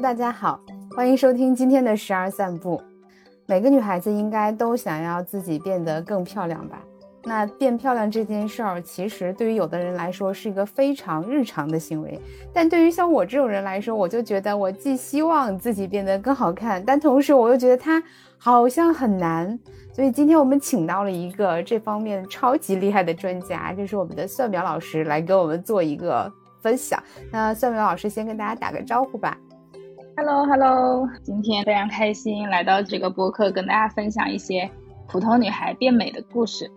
大家好，欢迎收听今天的十二散步。每个女孩子应该都想要自己变得更漂亮吧？那变漂亮这件事儿，其实对于有的人来说是一个非常日常的行为，但对于像我这种人来说，我就觉得我既希望自己变得更好看，但同时我又觉得它好像很难。所以今天我们请到了一个这方面超级厉害的专家，就是我们的算苗老师，来给我们做一个分享。那算苗老师先跟大家打个招呼吧。Hello，Hello，今天非常开心来到这个播客，跟大家分享一些普通女孩变美的故事。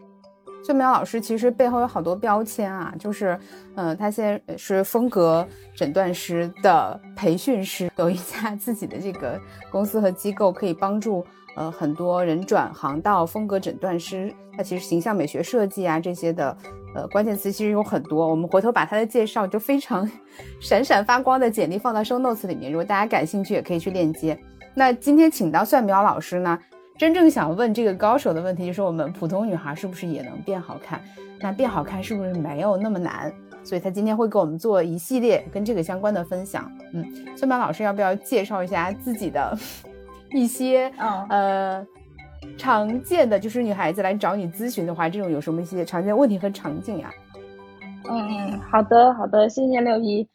秀苗老师其实背后有好多标签啊，就是，嗯，她现在是风格诊断师的培训师，有一家自己的这个公司和机构，可以帮助呃很多人转行到风格诊断师。他其实形象美学设计啊这些的。呃，关键词其实有很多，我们回头把他的介绍就非常 闪闪发光的简历放到 show notes 里面，如果大家感兴趣，也可以去链接。那今天请到蒜苗老师呢，真正想问这个高手的问题，就是我们普通女孩是不是也能变好看？那变好看是不是没有那么难？所以他今天会给我们做一系列跟这个相关的分享。嗯，蒜苗老师要不要介绍一下自己的一些呃？常见的就是女孩子来找你咨询的话，这种有什么一些常见问题和场景呀？嗯嗯，好的好的，谢谢六一。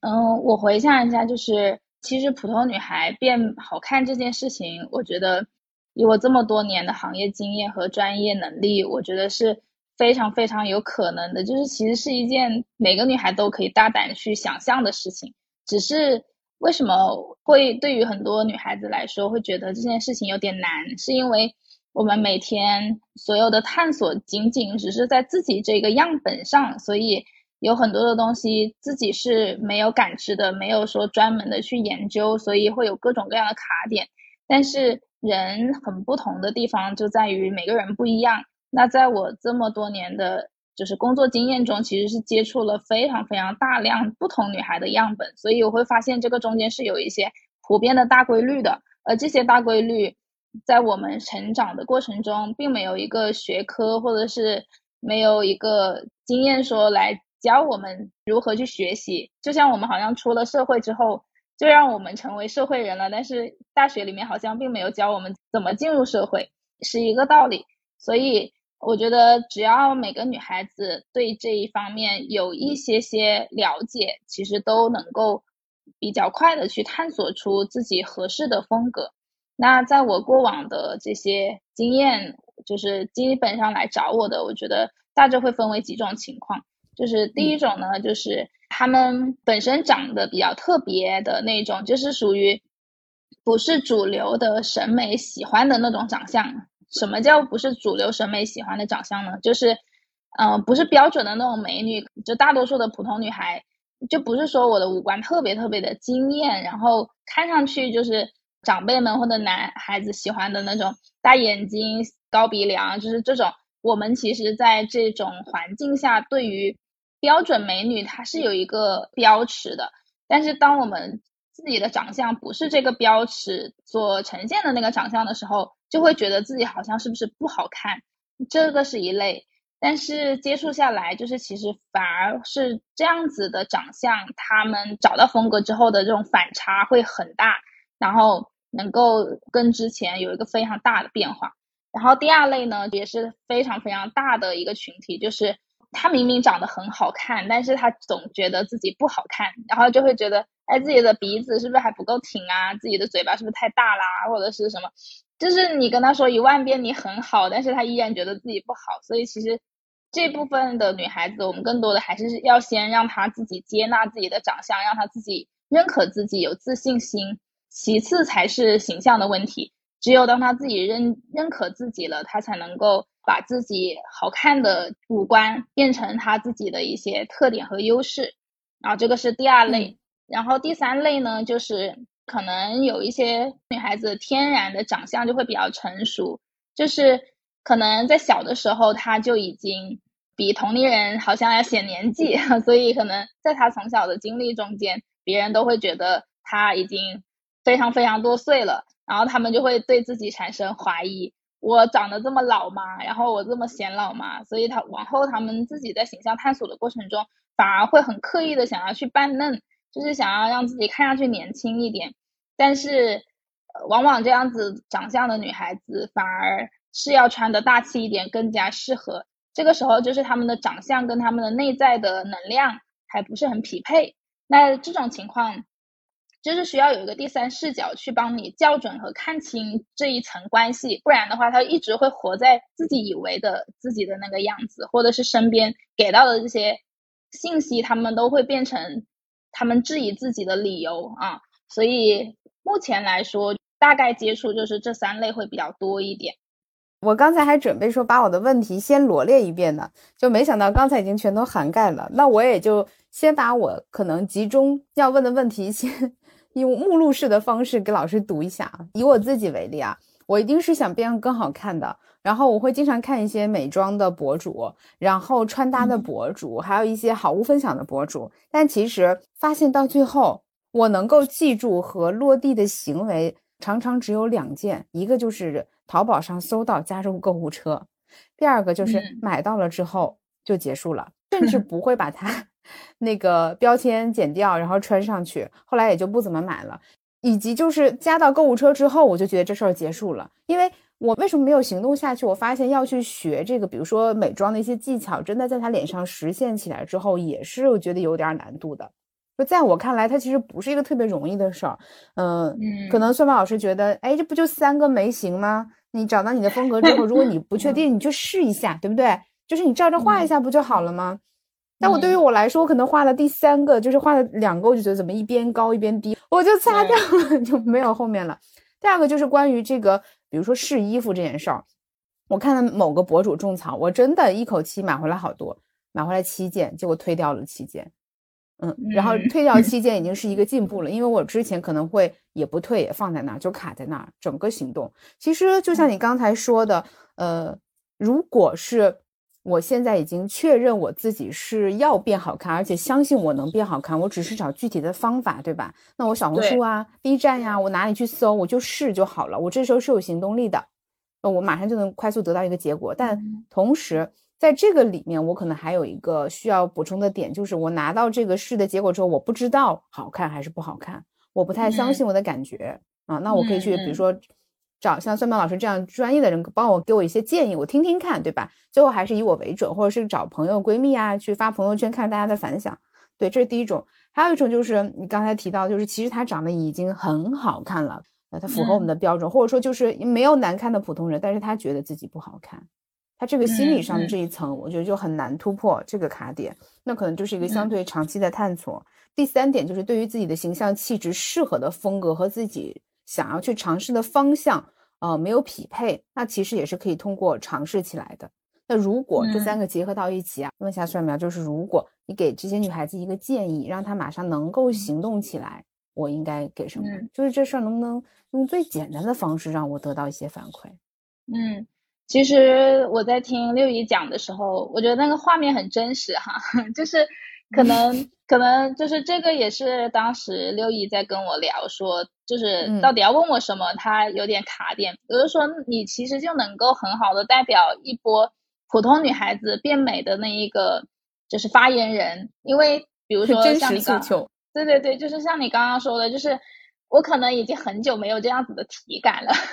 嗯，我回想一下，就是其实普通女孩变好看这件事情，我觉得以我这么多年的行业经验和专业能力，我觉得是非常非常有可能的。就是其实是一件每个女孩都可以大胆去想象的事情，只是。为什么会对于很多女孩子来说会觉得这件事情有点难？是因为我们每天所有的探索仅仅只是在自己这个样本上，所以有很多的东西自己是没有感知的，没有说专门的去研究，所以会有各种各样的卡点。但是人很不同的地方就在于每个人不一样。那在我这么多年的。就是工作经验中，其实是接触了非常非常大量不同女孩的样本，所以我会发现这个中间是有一些普遍的大规律的。而这些大规律，在我们成长的过程中，并没有一个学科或者是没有一个经验说来教我们如何去学习。就像我们好像出了社会之后，就让我们成为社会人了，但是大学里面好像并没有教我们怎么进入社会，是一个道理。所以。我觉得只要每个女孩子对这一方面有一些些了解，其实都能够比较快的去探索出自己合适的风格。那在我过往的这些经验，就是基本上来找我的，我觉得大致会分为几种情况。就是第一种呢，就是他们本身长得比较特别的那种，就是属于不是主流的审美喜欢的那种长相。什么叫不是主流审美喜欢的长相呢？就是，嗯，不是标准的那种美女，就大多数的普通女孩，就不是说我的五官特别特别的惊艳，然后看上去就是长辈们或者男孩子喜欢的那种大眼睛、高鼻梁，就是这种。我们其实在这种环境下，对于标准美女，它是有一个标尺的。但是当我们自己的长相不是这个标尺所呈现的那个长相的时候，就会觉得自己好像是不是不好看，这个是一类。但是接触下来，就是其实反而是这样子的长相，他们找到风格之后的这种反差会很大，然后能够跟之前有一个非常大的变化。然后第二类呢，也是非常非常大的一个群体，就是他明明长得很好看，但是他总觉得自己不好看，然后就会觉得，哎，自己的鼻子是不是还不够挺啊？自己的嘴巴是不是太大啦？或者是什么？就是你跟他说一万遍你很好，但是他依然觉得自己不好，所以其实这部分的女孩子，我们更多的还是要先让她自己接纳自己的长相，让她自己认可自己，有自信心，其次才是形象的问题。只有当她自己认认可自己了，她才能够把自己好看的五官变成她自己的一些特点和优势。然后这个是第二类，然后第三类呢，就是。可能有一些女孩子天然的长相就会比较成熟，就是可能在小的时候她就已经比同龄人好像要显年纪，所以可能在她从小的经历中间，别人都会觉得她已经非常非常多岁了，然后他们就会对自己产生怀疑：我长得这么老吗？然后我这么显老吗？所以她往后他们自己在形象探索的过程中，反而会很刻意的想要去扮嫩。就是想要让自己看上去年轻一点，但是往往这样子长相的女孩子反而是要穿的大气一点，更加适合。这个时候就是他们的长相跟他们的内在的能量还不是很匹配，那这种情况就是需要有一个第三视角去帮你校准和看清这一层关系，不然的话，他一直会活在自己以为的自己的那个样子，或者是身边给到的这些信息，他们都会变成他们质疑自己的理由啊。所以目前来说，大概接触就是这三类会比较多一点。我刚才还准备说把我的问题先罗列一遍呢，就没想到刚才已经全都涵盖了。那我也就先把我可能集中要问的问题，先 用目录式的方式给老师读一下。以我自己为例啊，我一定是想变更好看的，然后我会经常看一些美妆的博主，然后穿搭的博主，还有一些好物分享的博主。但其实发现到最后，我能够记住和落地的行为，常常只有两件，一个就是。淘宝上搜到加入购物车，第二个就是买到了之后就结束了，甚至 不会把它 那个标签剪掉，然后穿上去，后来也就不怎么买了。以及就是加到购物车之后，我就觉得这事儿结束了，因为我为什么没有行动下去？我发现要去学这个，比如说美妆的一些技巧，真的在他脸上实现起来之后，也是我觉得有点难度的。就在我看来，它其实不是一个特别容易的事儿。嗯，可能算法老师觉得，哎，这不就三个眉形吗？你找到你的风格之后，如果你不确 定，你就试一下，对不对？就是你照着画一下不就好了吗？但我对于我来说，我可能画了第三个，就是画了两个，我就觉得怎么一边高一边低，我就擦掉了，就没有后面了。第二个就是关于这个，比如说试衣服这件事儿，我看了某个博主种草，我真的一口气买回来好多，买回来七件，结果退掉了七件。嗯，然后退掉七件已经 是一个进步了，因为我之前可能会也不退，也放在那儿就卡在那儿。整个行动其实就像你刚才说的，呃，如果是我现在已经确认我自己是要变好看，而且相信我能变好看，我只是找具体的方法，对吧？那我小红书啊、B 站呀，我哪里去搜，我就试就好了。我这时候是有行动力的，那我马上就能快速得到一个结果。但同时，在这个里面，我可能还有一个需要补充的点，就是我拿到这个试的结果之后，我不知道好看还是不好看，我不太相信我的感觉啊。那我可以去，比如说找像算命老师这样专业的人帮我给我一些建议，我听听看，对吧？最后还是以我为准，或者是找朋友闺蜜啊去发朋友圈看大家的反响。对，这是第一种。还有一种就是你刚才提到，就是其实他长得已经很好看了，那他符合我们的标准，或者说就是没有难看的普通人，但是他觉得自己不好看。他这个心理上的这一层，我觉得就很难突破这个卡点，那可能就是一个相对长期的探索。第三点就是对于自己的形象气质适合的风格和自己想要去尝试的方向，呃，没有匹配，那其实也是可以通过尝试起来的。那如果这三个结合到一起啊，问一下蒜苗，就是如果你给这些女孩子一个建议，让她马上能够行动起来，我应该给什么？就是这事儿能不能用最简单的方式让我得到一些反馈？嗯。其实我在听六姨讲的时候，我觉得那个画面很真实哈，就是可能可能就是这个也是当时六一在跟我聊说，就是到底要问我什么，他有点卡点。比如说你其实就能够很好的代表一波普通女孩子变美的那一个就是发言人，因为比如说像你刚对对对，就是像你刚刚说的，就是。我可能已经很久没有这样子的体感了，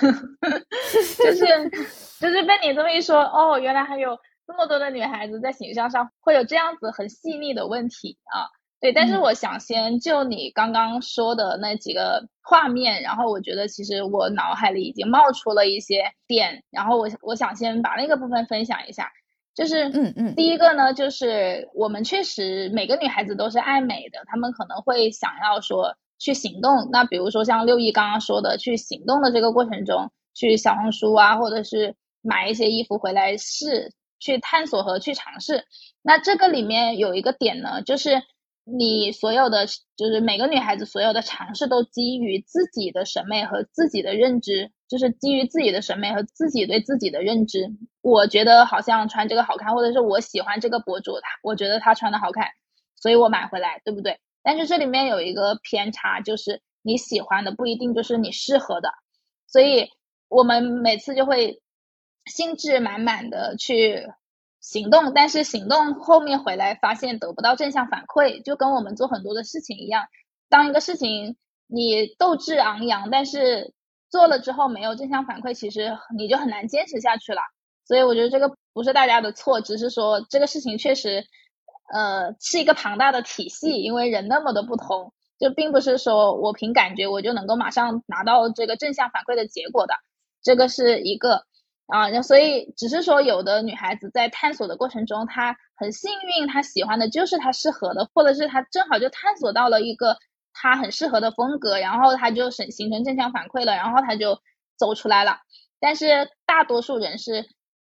就是 就是被你这么一说，哦，原来还有这么多的女孩子在形象上会有这样子很细腻的问题啊。对，但是我想先就你刚刚说的那几个画面，然后我觉得其实我脑海里已经冒出了一些点，然后我我想先把那个部分分享一下，就是嗯嗯，第一个呢，就是我们确实每个女孩子都是爱美的，她们可能会想要说。去行动，那比如说像六一刚刚说的，去行动的这个过程中，去小红书啊，或者是买一些衣服回来试，去探索和去尝试。那这个里面有一个点呢，就是你所有的，就是每个女孩子所有的尝试都基于自己的审美和自己的认知，就是基于自己的审美和自己对自己的认知。我觉得好像穿这个好看，或者是我喜欢这个博主，他我觉得他穿的好看，所以我买回来，对不对？但是这里面有一个偏差，就是你喜欢的不一定就是你适合的，所以我们每次就会兴致满满的去行动，但是行动后面回来发现得不到正向反馈，就跟我们做很多的事情一样，当一个事情你斗志昂扬，但是做了之后没有正向反馈，其实你就很难坚持下去了。所以我觉得这个不是大家的错，只是说这个事情确实，呃，是一个庞大的体系，因为人那么的不同，就并不是说我凭感觉我就能够马上拿到这个正向反馈的结果的，这个是一个啊，所以只是说有的女孩子在探索的过程中，她很幸运，她喜欢的就是她适合的，或者是她正好就探索到了一个她很适合的风格，然后她就形形成正向反馈了，然后她就走出来了。但是大多数人是。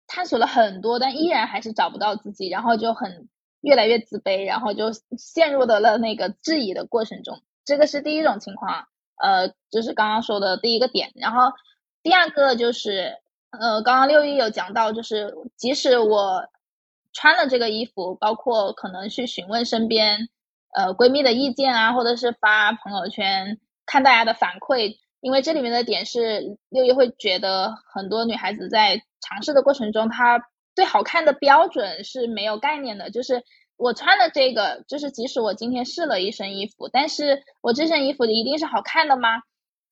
探索了很多，但依然还是找不到自己，然后就很越来越自卑，然后就陷入到了那个质疑的过程中。这个是第一种情况，呃，就是刚刚说的第一个点。然后第二个就是，呃，刚刚六一有讲到，就是即使我穿了这个衣服，包括可能去询问身边呃闺蜜的意见啊，或者是发朋友圈看大家的反馈。因为这里面的点是六一会觉得很多女孩子在尝试的过程中，她对好看的标准是没有概念的。就是我穿的这个，就是即使我今天试了一身衣服，但是我这身衣服一定是好看的吗？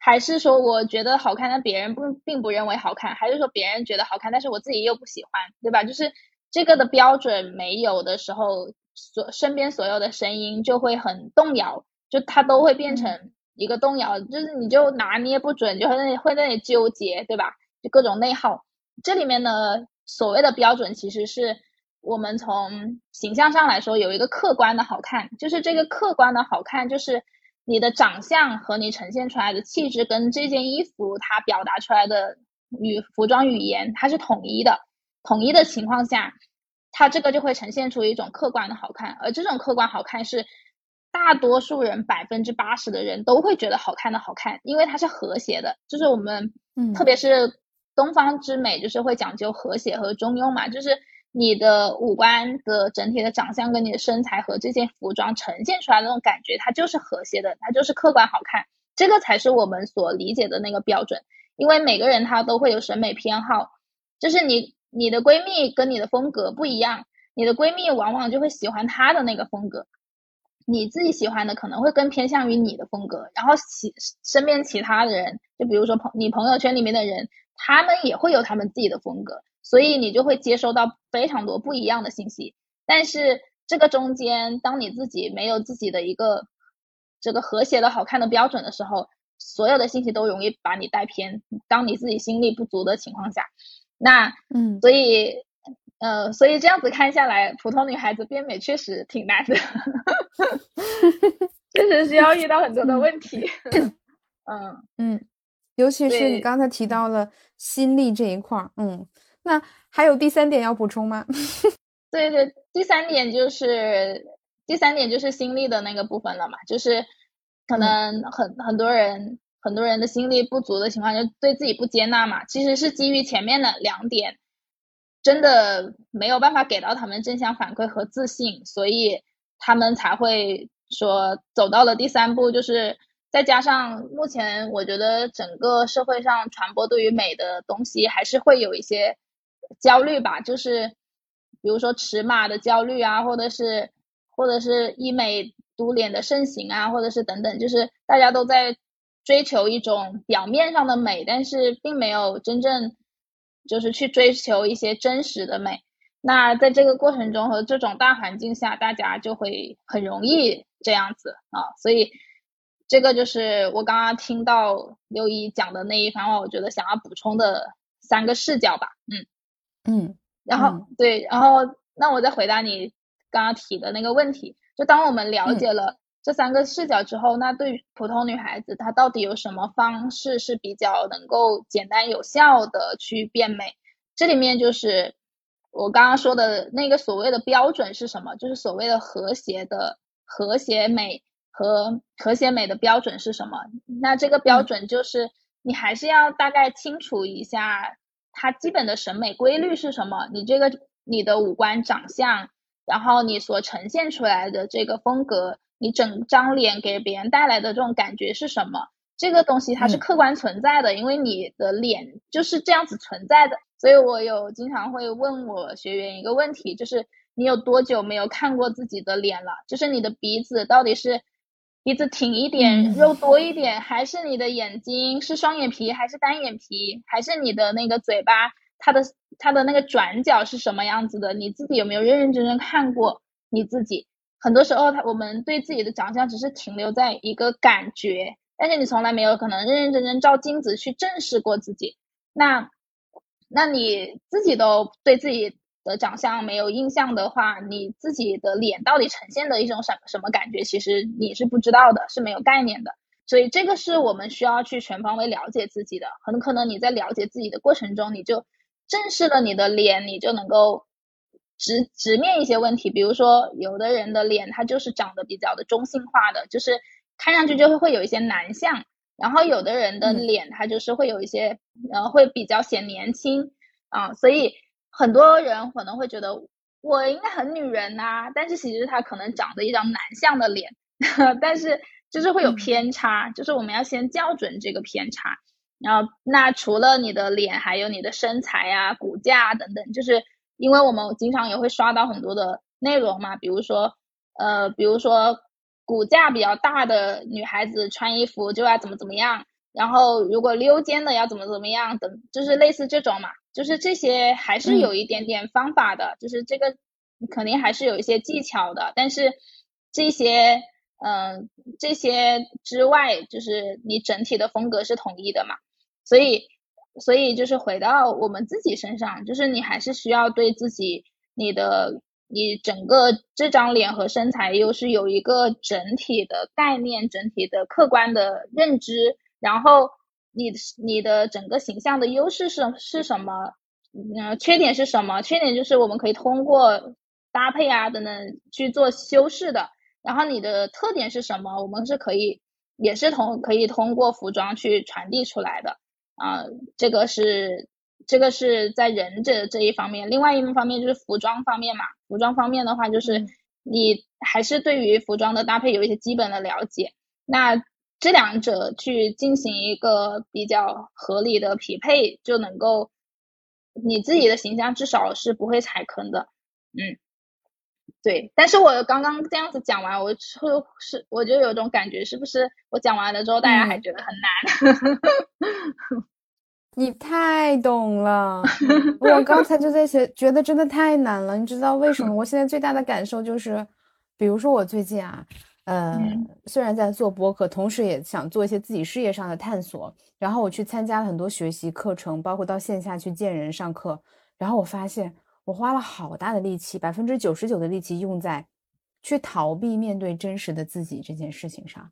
还是说我觉得好看，但别人不并不认为好看？还是说别人觉得好看，但是我自己又不喜欢，对吧？就是这个的标准没有的时候，所身边所有的声音就会很动摇，就它都会变成。一个动摇，就是你就拿捏不准，就会那里会那里纠结，对吧？就各种内耗。这里面呢，所谓的标准，其实是我们从形象上来说有一个客观的好看，就是这个客观的好看，就是你的长相和你呈现出来的气质跟这件衣服它表达出来的语服装语言它是统一的。统一的情况下，它这个就会呈现出一种客观的好看，而这种客观好看是。大多数人百分之八十的人都会觉得好看的好看，因为它是和谐的。就是我们，嗯，特别是东方之美，就是会讲究和谐和中庸嘛。就是你的五官的整体的长相跟你的身材和这件服装呈现出来的那种感觉，它就是和谐的，它就是客观好看。这个才是我们所理解的那个标准。因为每个人他都会有审美偏好，就是你你的闺蜜跟你的风格不一样，你的闺蜜往往就会喜欢她的那个风格。你自己喜欢的可能会更偏向于你的风格，然后其身边其他的人，就比如说朋你朋友圈里面的人，他们也会有他们自己的风格，所以你就会接收到非常多不一样的信息。但是这个中间，当你自己没有自己的一个这个和谐的好看的标准的时候，所有的信息都容易把你带偏。当你自己心力不足的情况下，那嗯，所以。呃，所以这样子看下来，普通女孩子变美确实挺难的，确实需要遇到很多的问题。嗯嗯，尤其是你刚才提到了心力这一块儿，嗯，那还有第三点要补充吗？对对，第三点就是第三点就是心力的那个部分了嘛，就是可能很很多人很多人的心力不足的情况，就对自己不接纳嘛，其实是基于前面的两点。真的没有办法给到他们正向反馈和自信，所以他们才会说走到了第三步，就是再加上目前我觉得整个社会上传播对于美的东西还是会有一些焦虑吧，就是比如说尺码的焦虑啊，或者是或者是医美嘟脸的盛行啊，或者是等等，就是大家都在追求一种表面上的美，但是并没有真正。就是去追求一些真实的美，那在这个过程中和这种大环境下，大家就会很容易这样子啊，所以这个就是我刚刚听到六一讲的那一番话，我觉得想要补充的三个视角吧，嗯嗯，然后对，然后那我再回答你刚刚提的那个问题，就当我们了解了。这三个视角之后，那对于普通女孩子，她到底有什么方式是比较能够简单有效的去变美？这里面就是我刚刚说的那个所谓的标准是什么？就是所谓的和谐的和谐美和和谐美的标准是什么？那这个标准就是你还是要大概清楚一下它基本的审美规律是什么？你这个你的五官长相，然后你所呈现出来的这个风格。你整张脸给别人带来的这种感觉是什么？这个东西它是客观存在的，因为你的脸就是这样子存在的。所以我有经常会问我学员一个问题，就是你有多久没有看过自己的脸了？就是你的鼻子到底是鼻子挺一点，肉多一点，还是你的眼睛是双眼皮还是单眼皮，还是你的那个嘴巴，它的它的那个转角是什么样子的？你自己有没有认认真真看过你自己？很多时候，他我们对自己的长相只是停留在一个感觉，但是你从来没有可能认认真真照镜子去正视过自己。那，那你自己都对自己的长相没有印象的话，你自己的脸到底呈现的一种什什么感觉，其实你是不知道的，是没有概念的。所以这个是我们需要去全方位了解自己的。很可能你在了解自己的过程中，你就正视了你的脸，你就能够。直直面一些问题，比如说有的人的脸他就是长得比较的中性化的，就是看上去就会会有一些男相，然后有的人的脸他就是会有一些呃会比较显年轻啊，所以很多人可能会觉得我应该很女人呐，但是其实他可能长得一张男相的脸，但是就是会有偏差，就是我们要先校准这个偏差，然后那除了你的脸，还有你的身材啊、骨架啊等等，就是。因为我们经常也会刷到很多的内容嘛，比如说，呃，比如说骨架比较大的女孩子穿衣服就要怎么怎么样，然后如果溜肩的要怎么怎么样等，就是类似这种嘛，就是这些还是有一点点方法的，就是这个肯定还是有一些技巧的，但是这些，嗯，这些之外，就是你整体的风格是统一的嘛，所以。所以就是回到我们自己身上，就是你还是需要对自己、你的、你整个这张脸和身材，又是有一个整体的概念、整体的客观的认知。然后你你的整个形象的优势是是什么？嗯，缺点是什么？缺点就是我们可以通过搭配啊等等去做修饰的。然后你的特点是什么？我们是可以也是通可以通过服装去传递出来的。啊，这个是这个是在人这这一方面，另外一方面就是服装方面嘛。服装方面的话，就是你还是对于服装的搭配有一些基本的了解。那这两者去进行一个比较合理的匹配，就能够你自己的形象至少是不会踩坑的。嗯，对。但是我刚刚这样子讲完，我是我就有种感觉，是不是我讲完了之后，大家还觉得很难？你太懂了，我刚才就在写，觉得真的太难了。你知道为什么？我现在最大的感受就是，比如说我最近啊，呃，虽然在做播客，同时也想做一些自己事业上的探索。然后我去参加了很多学习课程，包括到线下去见人上课。然后我发现，我花了好大的力气，百分之九十九的力气用在去逃避面对真实的自己这件事情上。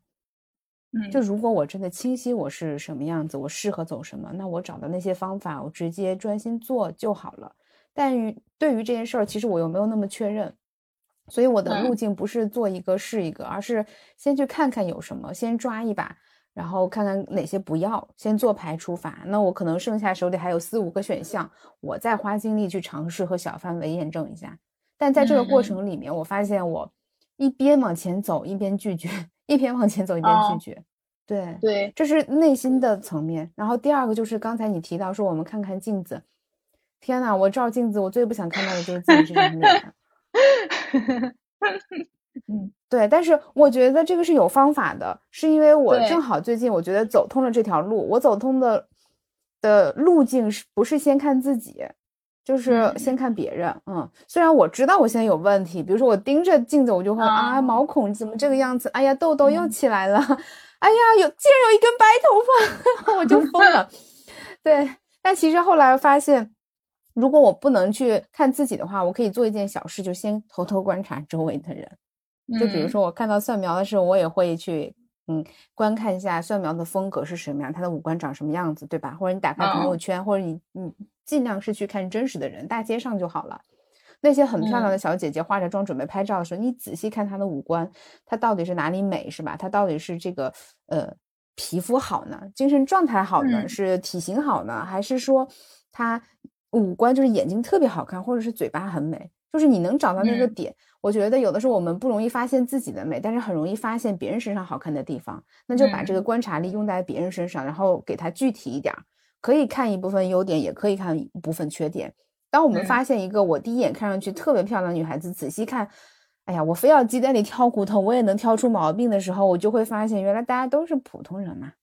嗯就如果我真的清晰我是什么样子，我适合走什么，那我找到那些方法，我直接专心做就好了。但于对于这件事儿，其实我又没有那么确认，所以我的路径不是做一个是一个，而是先去看看有什么，先抓一把，然后看看哪些不要，先做排除法。那我可能剩下手里还有四五个选项，我再花精力去尝试和小范围验证一下。但在这个过程里面，我发现我一边往前走，一边拒绝。一边往前走，一边拒绝，对对，这是内心的层面。然后第二个就是刚才你提到说，我们看看镜子。天呐，我照镜子，我最不想看到的就是自己这张脸。嗯，对。但是我觉得这个是有方法的，是因为我正好最近我觉得走通了这条路。我走通的的路径是不是先看自己？就是先看别人，嗯，虽然我知道我现在有问题，比如说我盯着镜子，我就会啊，毛孔怎么这个样子？哎呀，痘痘又起来了，哎呀，有竟然有一根白头发，我就疯了。对，但其实后来发现，如果我不能去看自己的话，我可以做一件小事，就先偷偷观察周围的人。就比如说我看到蒜苗的时候，我也会去嗯观看一下蒜苗的风格是什么样，他的五官长什么样子，对吧？或者你打开朋友圈，或者你你。尽量是去看真实的人，大街上就好了。那些很漂亮的小姐姐化着妆准备拍照的时候，你仔细看她的五官，她到底是哪里美，是吧？她到底是这个呃皮肤好呢，精神状态好呢，是体型好呢，还是说她五官就是眼睛特别好看，或者是嘴巴很美？就是你能找到那个点。我觉得有的时候我们不容易发现自己的美，但是很容易发现别人身上好看的地方。那就把这个观察力用在别人身上，然后给他具体一点。可以看一部分优点，也可以看一部分缺点。当我们发现一个我第一眼看上去特别漂亮的女孩子，仔细看，哎呀，我非要鸡蛋里挑骨头，我也能挑出毛病的时候，我就会发现，原来大家都是普通人嘛。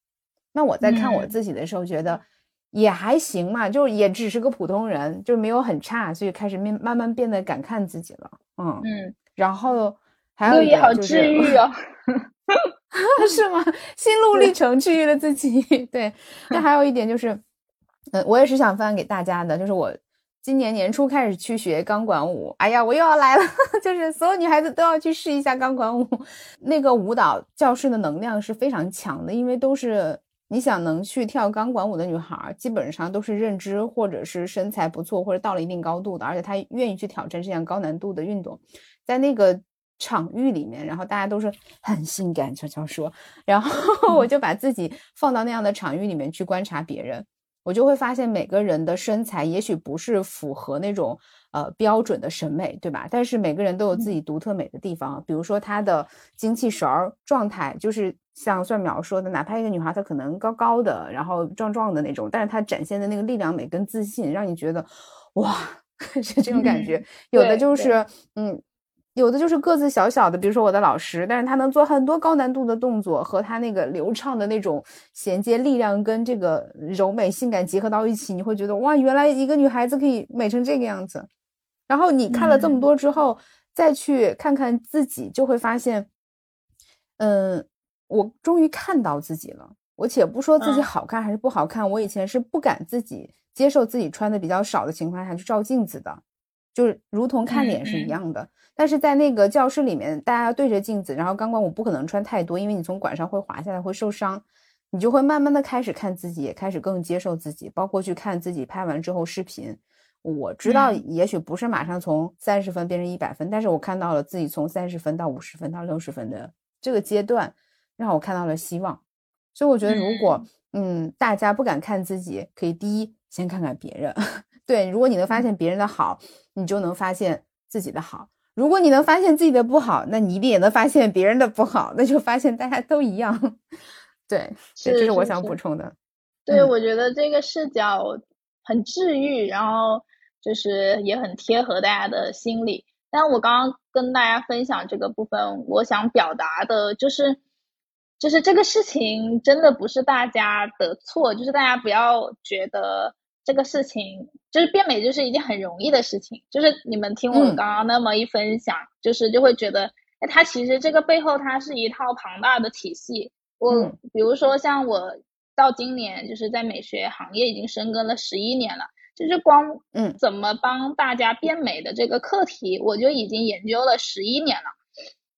那我在看我自己的时候，觉得也还行嘛，就也只是个普通人，就没有很差，所以开始慢慢慢变得敢看自己了。嗯嗯，然后还有一个好治愈哦，是吗？心路历程治愈了自己。对，那还有一点就是，嗯，我也是想分享给大家的，就是我。今年年初开始去学钢管舞，哎呀，我又要来了，就是所有女孩子都要去试一下钢管舞。那个舞蹈教室的能量是非常强的，因为都是你想能去跳钢管舞的女孩，基本上都是认知或者是身材不错，或者到了一定高度的，而且她愿意去挑战这样高难度的运动。在那个场域里面，然后大家都是很性感悄悄说，然后我就把自己放到那样的场域里面去观察别人。我就会发现每个人的身材也许不是符合那种呃标准的审美，对吧？但是每个人都有自己独特美的地方，比如说她的精气神儿状态，就是像蒜苗说的，哪怕一个女孩她可能高高的，然后壮壮的那种，但是她展现的那个力量美跟自信，让你觉得哇，是这种感觉。有的就是嗯。有的就是个子小小的，比如说我的老师，但是他能做很多高难度的动作，和他那个流畅的那种衔接力量跟这个柔美性感结合到一起，你会觉得哇，原来一个女孩子可以美成这个样子。然后你看了这么多之后，再去看看自己，就会发现，嗯，我终于看到自己了。我且不说自己好看还是不好看，我以前是不敢自己接受自己穿的比较少的情况下去照镜子的，就是如同看脸是一样的。但是在那个教室里面，大家对着镜子，然后钢管舞不可能穿太多，因为你从管上会滑下来，会受伤。你就会慢慢的开始看自己，也开始更接受自己，包括去看自己拍完之后视频。我知道，也许不是马上从三十分变成一百分，但是我看到了自己从三十分到五十分到六十分的这个阶段，让我看到了希望。所以我觉得，如果嗯大家不敢看自己，可以第一先看看别人。对，如果你能发现别人的好，你就能发现自己的好。如果你能发现自己的不好，那你一定也能发现别人的不好，那就发现大家都一样。对，这是我想补充的。对，我觉得这个视角很治愈，然后就是也很贴合大家的心理。但我刚刚跟大家分享这个部分，我想表达的就是，就是这个事情真的不是大家的错，就是大家不要觉得。这个事情就是变美，就是一件很容易的事情。就是你们听我刚刚那么一分享，就是就会觉得，哎，它其实这个背后它是一套庞大的体系。我比如说像我到今年就是在美学行业已经深耕了十一年了，就是光嗯怎么帮大家变美的这个课题，我就已经研究了十一年了。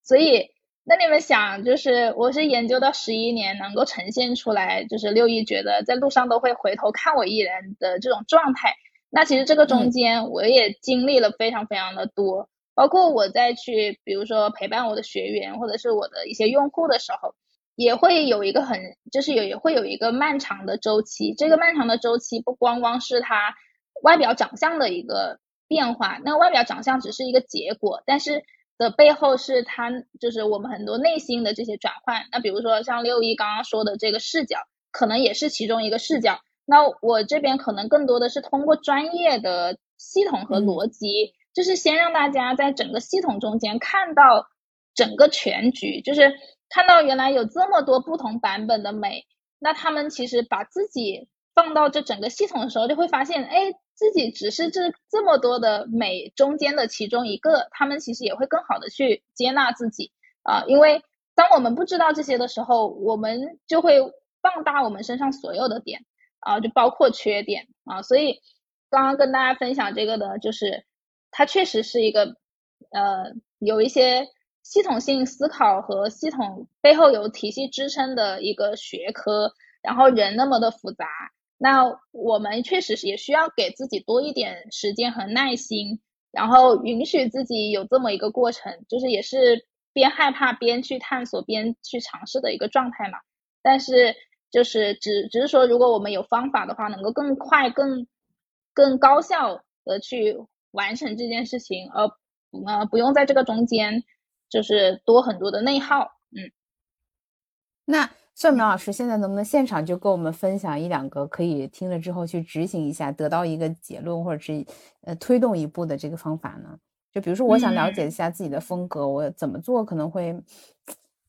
所以。那你们想，就是我是研究到十一年，能够呈现出来，就是六一觉得在路上都会回头看我一人的这种状态。那其实这个中间我也经历了非常非常的多，包括我在去，比如说陪伴我的学员或者是我的一些用户的时候，也会有一个很，就是有也会有一个漫长的周期。这个漫长的周期不光光是他外表长相的一个变化，那外表长相只是一个结果，但是。的背后是他，就是我们很多内心的这些转换。那比如说像六一刚刚说的这个视角，可能也是其中一个视角。那我这边可能更多的是通过专业的系统和逻辑，就是先让大家在整个系统中间看到整个全局，就是看到原来有这么多不同版本的美。那他们其实把自己放到这整个系统的时候，就会发现，哎。自己只是这这么多的美中间的其中一个，他们其实也会更好的去接纳自己啊，因为当我们不知道这些的时候，我们就会放大我们身上所有的点啊，就包括缺点啊，所以刚刚跟大家分享这个的，就是它确实是一个呃有一些系统性思考和系统背后有体系支撑的一个学科，然后人那么的复杂。那我们确实是也需要给自己多一点时间和耐心，然后允许自己有这么一个过程，就是也是边害怕边去探索边去尝试的一个状态嘛。但是就是只只是说，如果我们有方法的话，能够更快、更更高效的去完成这件事情，而呃不用在这个中间就是多很多的内耗。嗯，那。盛苗老师，现在能不能现场就跟我们分享一两个可以听了之后去执行一下，得到一个结论，或者是呃推动一步的这个方法呢？就比如说，我想了解一下自己的风格，我怎么做可能会，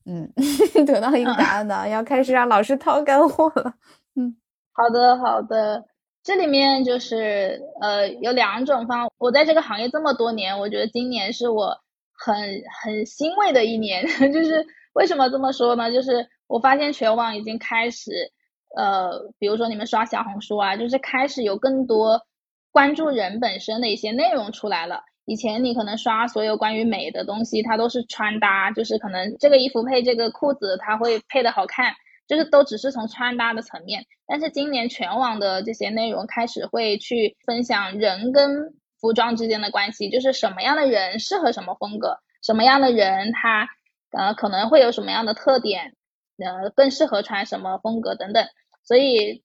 嗯，得到一个答案呢？要开始让老师掏干货了。嗯，好的，好的。这里面就是呃有两种方，我在这个行业这么多年，我觉得今年是我很很欣慰的一年。就是为什么这么说呢？就是我发现全网已经开始，呃，比如说你们刷小红书啊，就是开始有更多关注人本身的一些内容出来了。以前你可能刷所有关于美的东西，它都是穿搭，就是可能这个衣服配这个裤子，它会配的好看。就是都只是从穿搭的层面，但是今年全网的这些内容开始会去分享人跟服装之间的关系，就是什么样的人适合什么风格，什么样的人他呃可能会有什么样的特点，呃更适合穿什么风格等等。所以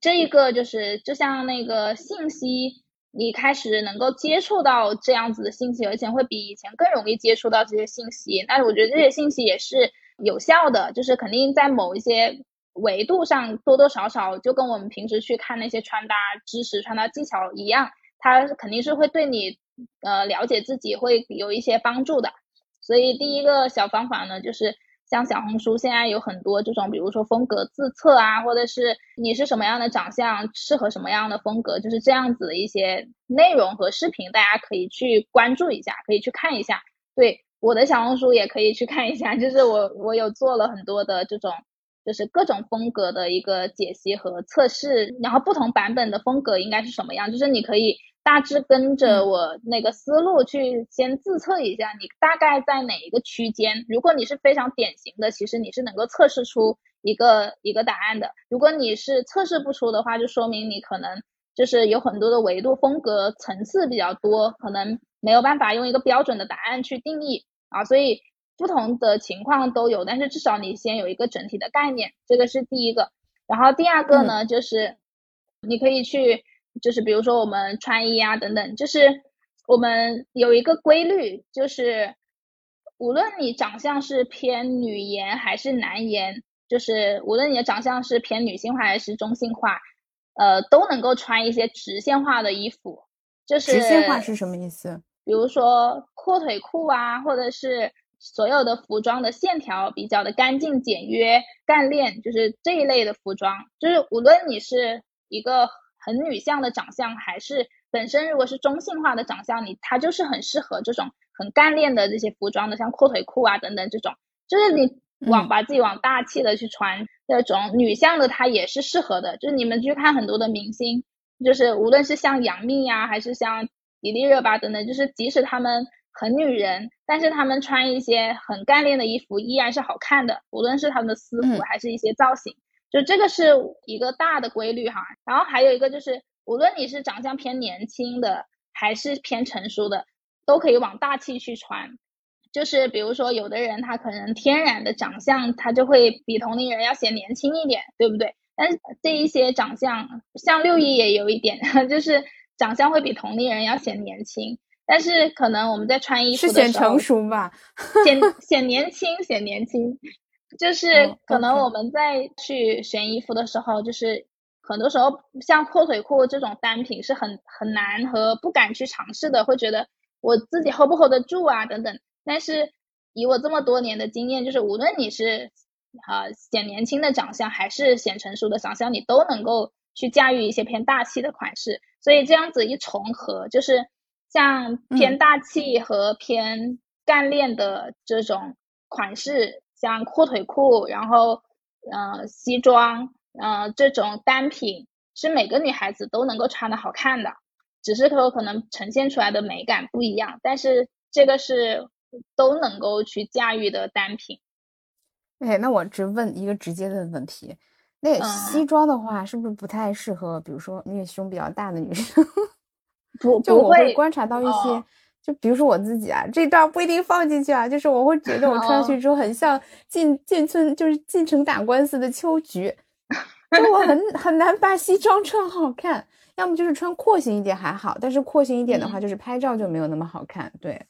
这一个就是就像那个信息，你开始能够接触到这样子的信息，而且会比以前更容易接触到这些信息。那我觉得这些信息也是。有效的就是肯定在某一些维度上多多少少就跟我们平时去看那些穿搭知识、穿搭技巧一样，它肯定是会对你呃了解自己会有一些帮助的。所以第一个小方法呢，就是像小红书现在有很多这种，比如说风格自测啊，或者是你是什么样的长相适合什么样的风格，就是这样子的一些内容和视频，大家可以去关注一下，可以去看一下。对。我的小红书也可以去看一下，就是我我有做了很多的这种，就是各种风格的一个解析和测试，然后不同版本的风格应该是什么样，就是你可以大致跟着我那个思路去先自测一下，你大概在哪一个区间。如果你是非常典型的，其实你是能够测试出一个一个答案的。如果你是测试不出的话，就说明你可能就是有很多的维度风格层次比较多，可能没有办法用一个标准的答案去定义。啊，所以不同的情况都有，但是至少你先有一个整体的概念，这个是第一个。然后第二个呢，就是你可以去，就是比如说我们穿衣啊等等，就是我们有一个规律，就是无论你长相是偏女颜还是男颜，就是无论你的长相是偏女性化还是中性化，呃，都能够穿一些直线化的衣服。就是直线化是什么意思？比如说阔腿裤啊，或者是所有的服装的线条比较的干净简约、干练，就是这一类的服装。就是无论你是一个很女相的长相，还是本身如果是中性化的长相，你它就是很适合这种很干练的这些服装的，像阔腿裤啊等等这种。就是你往把自己往大气的去穿，这种女相的它也是适合的。就是你们去看很多的明星，就是无论是像杨幂呀，还是像。迪丽热巴等等，就是即使她们很女人，但是她们穿一些很干练的衣服依然是好看的，无论是她们的私服还是一些造型，就这个是一个大的规律哈。然后还有一个就是，无论你是长相偏年轻的还是偏成熟的，都可以往大气去穿。就是比如说，有的人他可能天然的长相他就会比同龄人要显年轻一点，对不对？但是这一些长相，像六一也有一点，就是。长相会比同龄人要显年轻，但是可能我们在穿衣服的时候，显成熟吧，显 显年轻，显年轻，就是可能我们在去选衣服的时候，就是很多时候像阔腿裤这种单品是很很难和不敢去尝试的，会觉得我自己 hold 不 hold 得住啊等等。但是以我这么多年的经验，就是无论你是啊显年轻的长相，还是显成熟的长相，你都能够去驾驭一些偏大气的款式。所以这样子一重合，就是像偏大气和偏干练的这种款式，像阔腿裤，然后嗯西装，嗯这种单品，是每个女孩子都能够穿的好看的，只是说可能呈现出来的美感不一样，但是这个是都能够去驾驭的单品。哎，那我只问一个直接的问题。那西装的话，是不是不太适合？比如说，因为胸比较大的女生，不，就我会观察到一些，就比如说我自己啊，这段不一定放进去啊，就是我会觉得我穿上去之后很像进进村，就是进城打官司的秋菊，就我很 很难把西装穿好看，要么就是穿廓形一点还好，但是廓形一点的话，就是拍照就没有那么好看，对。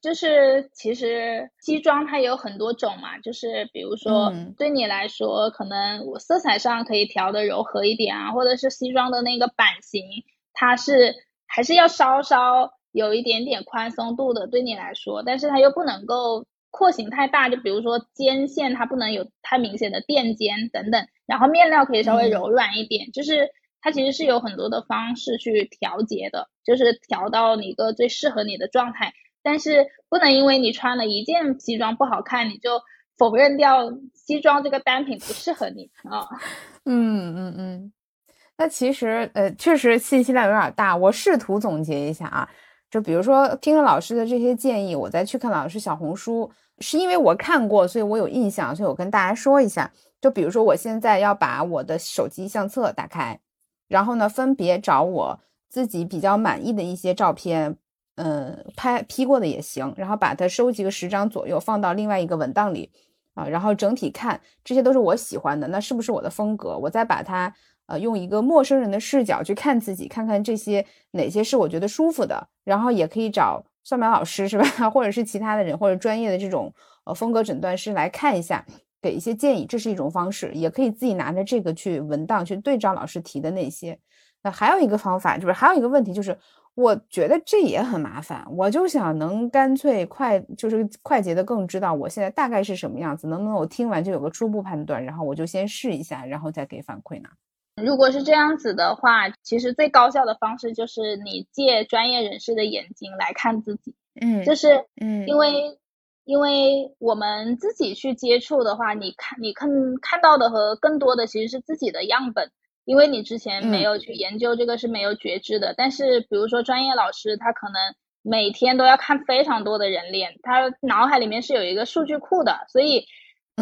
就是其实西装它有很多种嘛，就是比如说对你来说，可能我色彩上可以调的柔和一点啊，或者是西装的那个版型，它是还是要稍稍有一点点宽松度的，对你来说，但是它又不能够廓形太大，就比如说肩线它不能有太明显的垫肩等等，然后面料可以稍微柔软一点，就是它其实是有很多的方式去调节的，就是调到你一个最适合你的状态，但是不能因为你穿了一件西装不好看，你就否认掉西装这个单品不适合你啊。嗯嗯嗯。那其实，呃，确实信息量有点大。我试图总结一下啊，就比如说听了老师的这些建议，我再去看老师小红书，是因为我看过，所以我有印象，所以我跟大家说一下。就比如说，我现在要把我的手机相册打开，然后呢，分别找我自己比较满意的一些照片，嗯，拍 P 过的也行，然后把它收集个十张左右，放到另外一个文档里啊，然后整体看，这些都是我喜欢的，那是不是我的风格？我再把它。呃，用一个陌生人的视角去看自己，看看这些哪些是我觉得舒服的，然后也可以找算苗老师是吧，或者是其他的人或者专业的这种呃风格诊断师来看一下，给一些建议，这是一种方式。也可以自己拿着这个去文档去对照老师提的那些。那还有一个方法，就是还有一个问题，就是我觉得这也很麻烦，我就想能干脆快，就是快捷的更知道我现在大概是什么样子，能不能我听完就有个初步判断，然后我就先试一下，然后再给反馈呢？如果是这样子的话，其实最高效的方式就是你借专业人士的眼睛来看自己，嗯，就是嗯，因为因为我们自己去接触的话，你看你看看到的和更多的其实是自己的样本，因为你之前没有去研究这个是没有觉知的。但是比如说专业老师，他可能每天都要看非常多的人脸，他脑海里面是有一个数据库的，所以。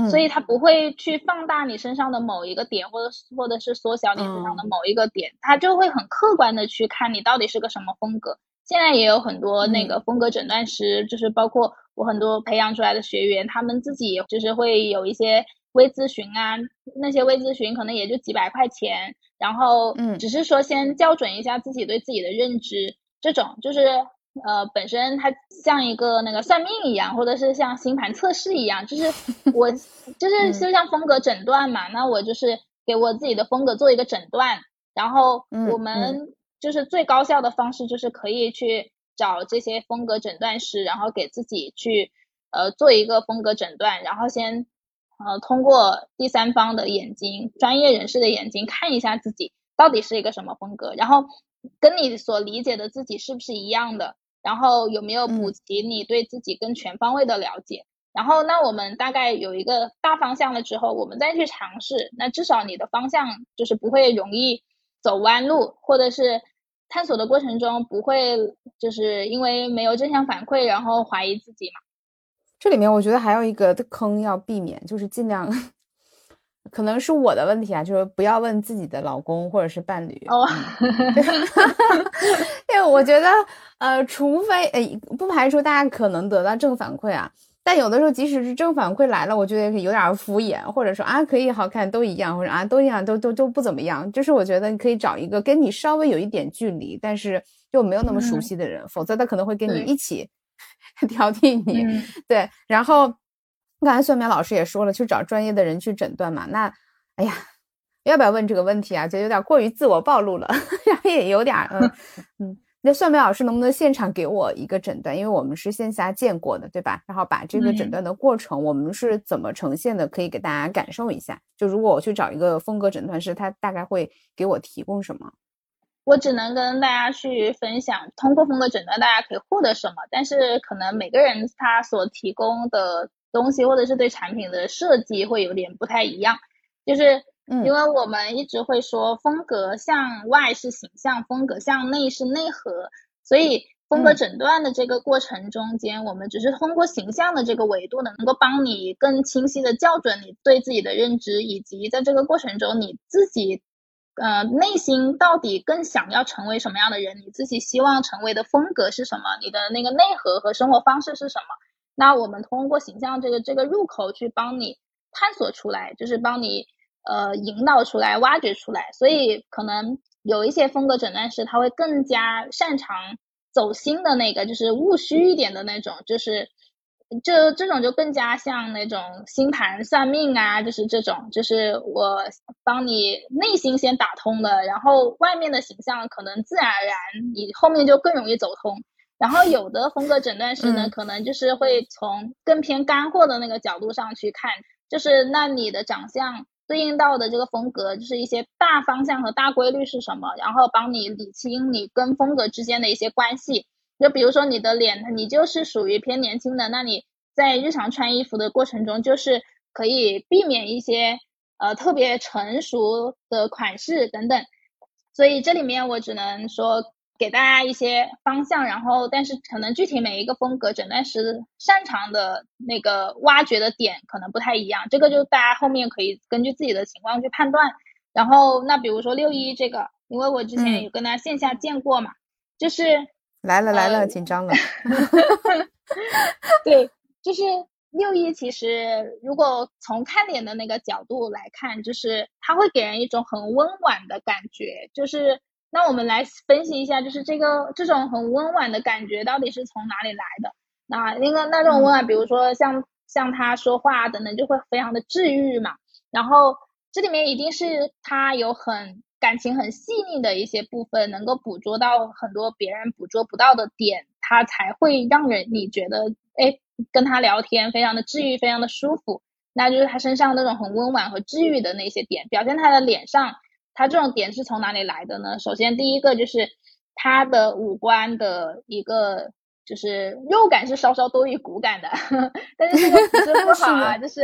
所以他不会去放大你身上的某一个点，或者或者是缩小你身上的某一个点，他就会很客观的去看你到底是个什么风格。现在也有很多那个风格诊断师，就是包括我很多培养出来的学员，他们自己就是会有一些微咨询啊，那些微咨询可能也就几百块钱，然后嗯，只是说先校准一下自己对自己的认知，这种就是。呃，本身它像一个那个算命一样，或者是像星盘测试一样，就是 我就是就像风格诊断嘛。那我就是给我自己的风格做一个诊断，然后我们就是最高效的方式就是可以去找这些风格诊断师，然后给自己去呃做一个风格诊断，然后先呃通过第三方的眼睛、专业人士的眼睛看一下自己到底是一个什么风格，然后跟你所理解的自己是不是一样的。然后有没有补齐你对自己更全方位的了解？然后那我们大概有一个大方向了之后，我们再去尝试。那至少你的方向就是不会容易走弯路，或者是探索的过程中不会就是因为没有正向反馈，然后怀疑自己嘛。这里面我觉得还有一个坑要避免，就是尽量。可能是我的问题啊，就是不要问自己的老公或者是伴侣，哦，因为我觉得，呃，除非呃，不排除大家可能得到正反馈啊，但有的时候即使是正反馈来了，我觉得有点敷衍，或者说啊可以好看都一样，或者啊都一样都都都不怎么样，就是我觉得你可以找一个跟你稍微有一点距离，但是又没有那么熟悉的人，否则他可能会跟你一起 挑剔你，对，然后。刚才算命老师也说了，去找专业的人去诊断嘛。那，哎呀，要不要问这个问题啊？就有点过于自我暴露了，然后也有点，嗯 嗯。那算命老师能不能现场给我一个诊断？因为我们是线下见过的，对吧？然后把这个诊断的过程，我们是怎么呈现的，可以给大家感受一下。就如果我去找一个风格诊断师，他大概会给我提供什么？我只能跟大家去分享，通过风格诊断大家可以获得什么，但是可能每个人他所提供的。东西或者是对产品的设计会有点不太一样，就是因为我们一直会说风格向外是形象，风格向内是内核，所以风格诊断的这个过程中间，我们只是通过形象的这个维度呢，能够帮你更清晰的校准你对自己的认知，以及在这个过程中你自己呃内心到底更想要成为什么样的人，你自己希望成为的风格是什么，你的那个内核和生活方式是什么。那我们通过形象这个这个入口去帮你探索出来，就是帮你呃引导出来、挖掘出来。所以可能有一些风格诊断师他会更加擅长走心的那个，就是务虚一点的那种，就是这这种就更加像那种星盘算命啊，就是这种，就是我帮你内心先打通了，然后外面的形象可能自然而然你后面就更容易走通。然后有的风格诊断师呢，可能就是会从更偏干货的那个角度上去看，就是那你的长相对应到的这个风格，就是一些大方向和大规律是什么，然后帮你理清你跟风格之间的一些关系。就比如说你的脸，你就是属于偏年轻的，那你在日常穿衣服的过程中，就是可以避免一些呃特别成熟的款式等等。所以这里面我只能说给大家一些方向，然后但是可能具体每一个风格诊断师擅长的那个挖掘的点可能不太一样，这个就大家后面可以根据自己的情况去判断。然后那比如说六一这个，因为我之前有跟他线下见过嘛，就是来了来了，紧张了 对，就是六一其实如果从看脸的那个角度来看，就是他会给人一种很温婉的感觉。就是那我们来分析一下，就是这个这种很温婉的感觉到底是从哪里来的？那那个那种温婉，比如说像像他说话等等，就会非常的治愈嘛。然后这里面一定是他有很感情很细腻的一些部分，能够捕捉到很多别人捕捉不到的点，他才会让人你觉得哎。跟他聊天非常的治愈，非常的舒服，那就是他身上那种很温婉和治愈的那些点，表现他的脸上，他这种点是从哪里来的呢？首先第一个就是他的五官的一个就是肉感是稍稍多于骨感的，但是这个不是不好啊，就是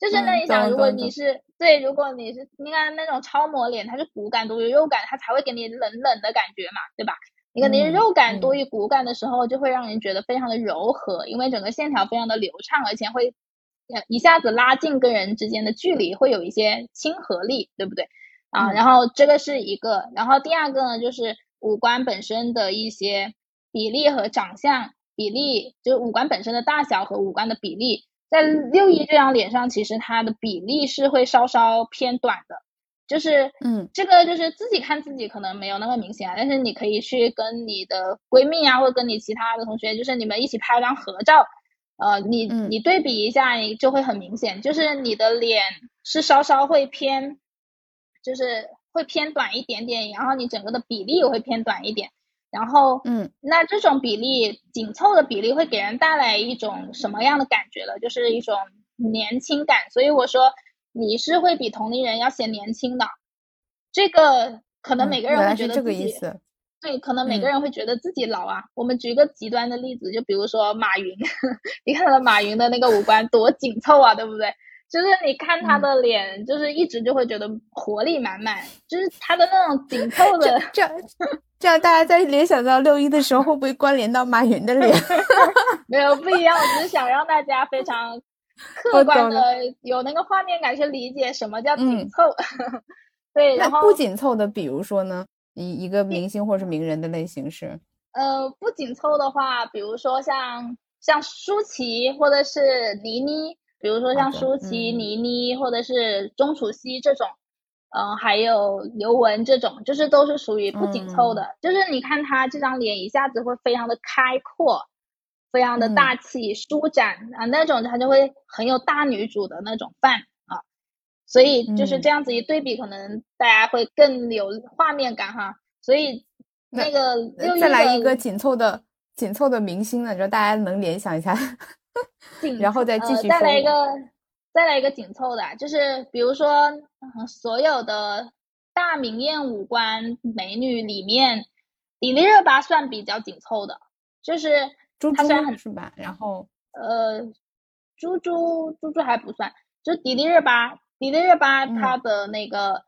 就是那你想，如果你是对，如果你是你看那种超模脸，它是骨感多于肉感，它才会给你冷冷的感觉嘛，对吧？你看，你肉感多于骨感的时候，就会让人觉得非常的柔和，因为整个线条非常的流畅，而且会一下子拉近跟人之间的距离，会有一些亲和力，对不对？啊，然后这个是一个，然后第二个呢，就是五官本身的一些比例和长相比例，就是五官本身的大小和五官的比例，在六一这张脸上，其实它的比例是会稍稍偏短的。就是，嗯，这个就是自己看自己可能没有那么明显啊，但是你可以去跟你的闺蜜啊，或者跟你其他的同学，就是你们一起拍张合照，呃，你你对比一下，你就会很明显，就是你的脸是稍稍会偏，就是会偏短一点点，然后你整个的比例也会偏短一点，然后，嗯，那这种比例紧凑的比例会给人带来一种什么样的感觉呢？就是一种年轻感，所以我说。你是会比同龄人要显年轻的，这个可能每个人会觉得这个意思。对，可能每个人会觉得自己老啊。我们举个极端的例子，就比如说马云，你看到马云的那个五官多紧凑啊，对不对？就是你看他的脸，就是一直就会觉得活力满满，就是他的那种紧 凑的。这样，这样大家在联想到六一的时候，会不会关联到马云的脸？没有不一样，我只是想让大家非常。客观的有那个画面感去理解什么叫紧凑，对，然后不紧凑的，比如说呢，一一个明星或者是名人的类型是，呃，不紧凑的话，比如说像像舒淇或者是倪妮，比如说像舒淇、倪妮或者是钟楚曦这种，嗯，还有刘雯这种，就是都是属于不紧凑的，就是你看她这张脸一下子会非常的开阔。非常的大气舒展啊，那种她就会很有大女主的那种范啊，所以就是这样子一对比，可能大家会更有画面感哈。所以那个再来一个紧凑的紧凑的明星呢，就大家能联想一下，然后再继续再来一个再来一个紧凑的，就是比如说所有的大明艳五官美女里面，迪丽热巴算比较紧凑的，就是。她虽然很是吧，然后呃，猪猪猪猪还不算，就迪丽热巴，迪丽热巴她的那个，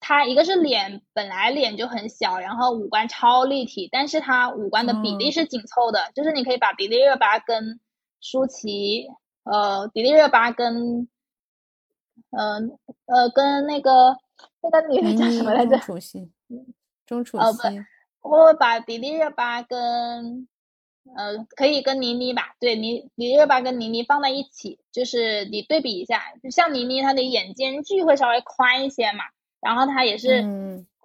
她一个是脸本来脸就很小，然后五官超立体，但是她五官的比例是紧凑的，就是你可以把迪丽热巴跟舒淇，呃，迪丽热巴跟，嗯呃跟那个那个女的叫什么来着？钟楚曦，钟楚曦，我会把迪丽热巴跟。呃，可以跟倪妮吧，对，倪迪丽热巴跟倪妮放在一起，就是你对比一下，就像倪妮她的眼间距会稍微宽一些嘛，然后她也是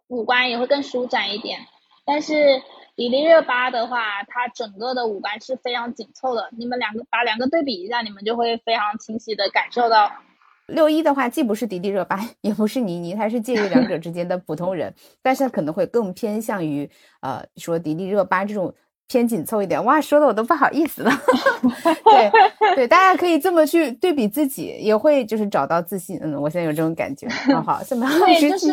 五官也会更舒展一点，但是迪丽热巴的话，她整个的五官是非常紧凑的，你们两个把两个对比一下，你们就会非常清晰的感受到，六一的话既不是迪丽热巴，也不是倪妮，她是介于两者之间的普通人，但是她可能会更偏向于呃说迪丽热巴这种。偏紧凑一点。哇，说的我都不好意思了。对对，大家可以这么去对比自己，也会就是找到自信。嗯，我现在有这种感觉。好好，下面对，就是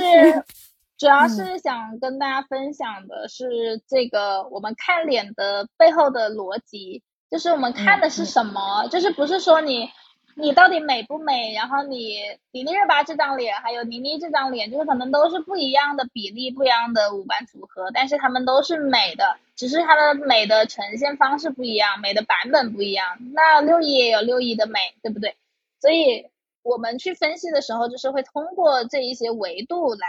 主要是想跟大家分享的是这个我们看脸的背后的逻辑，就是我们看的是什么，就是不是说你。你到底美不美？然后你迪丽热巴这张脸，还有倪妮这张脸，就是可能都是不一样的比例、不一样的五官组合，但是他们都是美的，只是它的美的呈现方式不一样，美的版本不一样。那六一也有六一的美，对不对？所以我们去分析的时候，就是会通过这一些维度来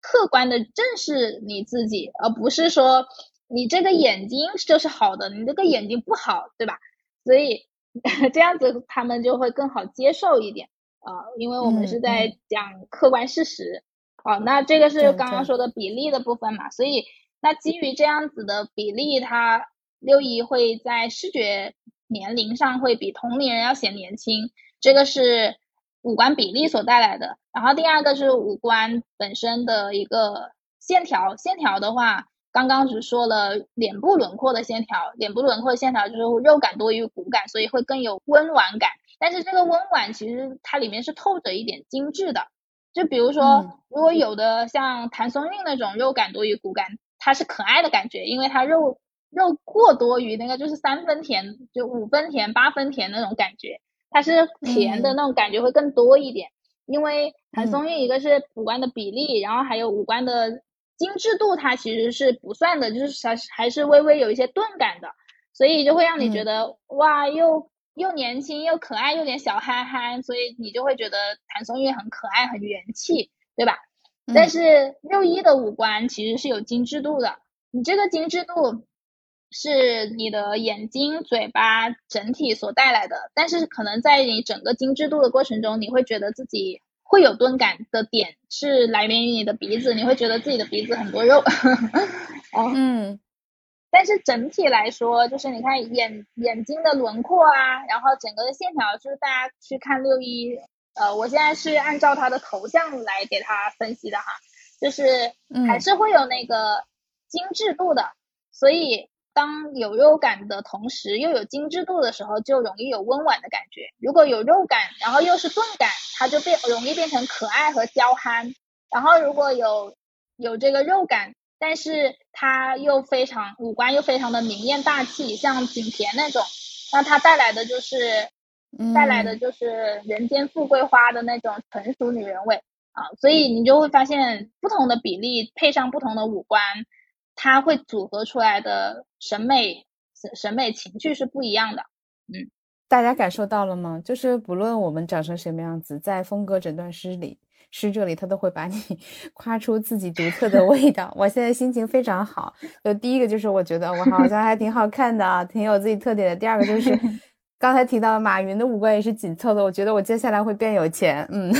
客观的正视你自己，而不是说你这个眼睛就是好的，你这个眼睛不好，对吧？所以。这样子他们就会更好接受一点啊，因为我们是在讲客观事实啊。那这个是刚刚说的比例的部分嘛，所以那基于这样子的比例，它六一会在视觉年龄上会比同龄人要显年轻，这个是五官比例所带来的。然后第二个是五官本身的一个线条，线条的话。刚刚只说了脸部轮廓的线条，脸部轮廓的线条就是肉感多于骨感，所以会更有温婉感。但是这个温婉其实它里面是透着一点精致的。就比如说，如果有的像谭松韵那种肉感多于骨感，它是可爱的感觉，因为它肉肉过多于那个就是三分甜，就五分甜八分甜那种感觉，它是甜的那种感觉会更多一点。因为谭松韵一个是五官的比例，然后还有五官的。精致度它其实是不算的，就是还还是微微有一些钝感的，所以就会让你觉得哇，又又年轻又可爱，有点小憨憨，所以你就会觉得谭松韵很可爱很元气，对吧？但是六一的五官其实是有精致度的，你这个精致度是你的眼睛、嘴巴整体所带来的，但是可能在你整个精致度的过程中，你会觉得自己。会有钝感的点是来源于你的鼻子，你会觉得自己的鼻子很多肉，哦，嗯，但是整体来说，就是你看眼眼睛的轮廓啊，然后整个的线条，就是大家去看六一，呃，我现在是按照他的头像来给他分析的哈，就是还是会有那个精致度的，所以。当有肉感的同时又有精致度的时候，就容易有温婉的感觉。如果有肉感，然后又是钝感，它就变容易变成可爱和娇憨。然后如果有有这个肉感，但是它又非常五官又非常的明艳大气，像景甜那种，那它带来的就是带来的就是人间富贵花的那种成熟女人味啊。所以你就会发现，不同的比例配上不同的五官。它会组合出来的审美审审美情趣是不一样的，嗯，大家感受到了吗？就是不论我们长成什么样子，在风格诊断师里师这里，他都会把你 夸出自己独特的 味道。我现在心情非常好，就第一个就是我觉得我好像还挺好看的，挺有自己特点的。第二个就是 刚才提到的马云的五官也是紧凑的，我觉得我接下来会变有钱。嗯，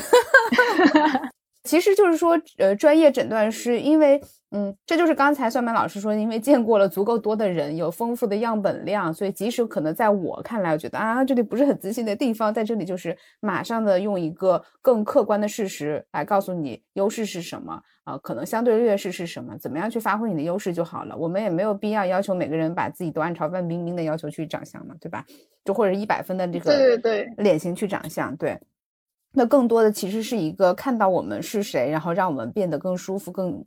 其实就是说，呃，专业诊断师因为。嗯，这就是刚才算盘老师说，因为见过了足够多的人，有丰富的样本量，所以即使可能在我看来，我觉得啊，这里不是很自信的地方，在这里就是马上的用一个更客观的事实来告诉你优势是什么啊，可能相对劣势是什么，怎么样去发挥你的优势就好了。我们也没有必要要求每个人把自己都按照范冰冰的要求去长相嘛，对吧？就或者一百分的这个对对对脸型去长相，对。那更多的其实是一个看到我们是谁，然后让我们变得更舒服更。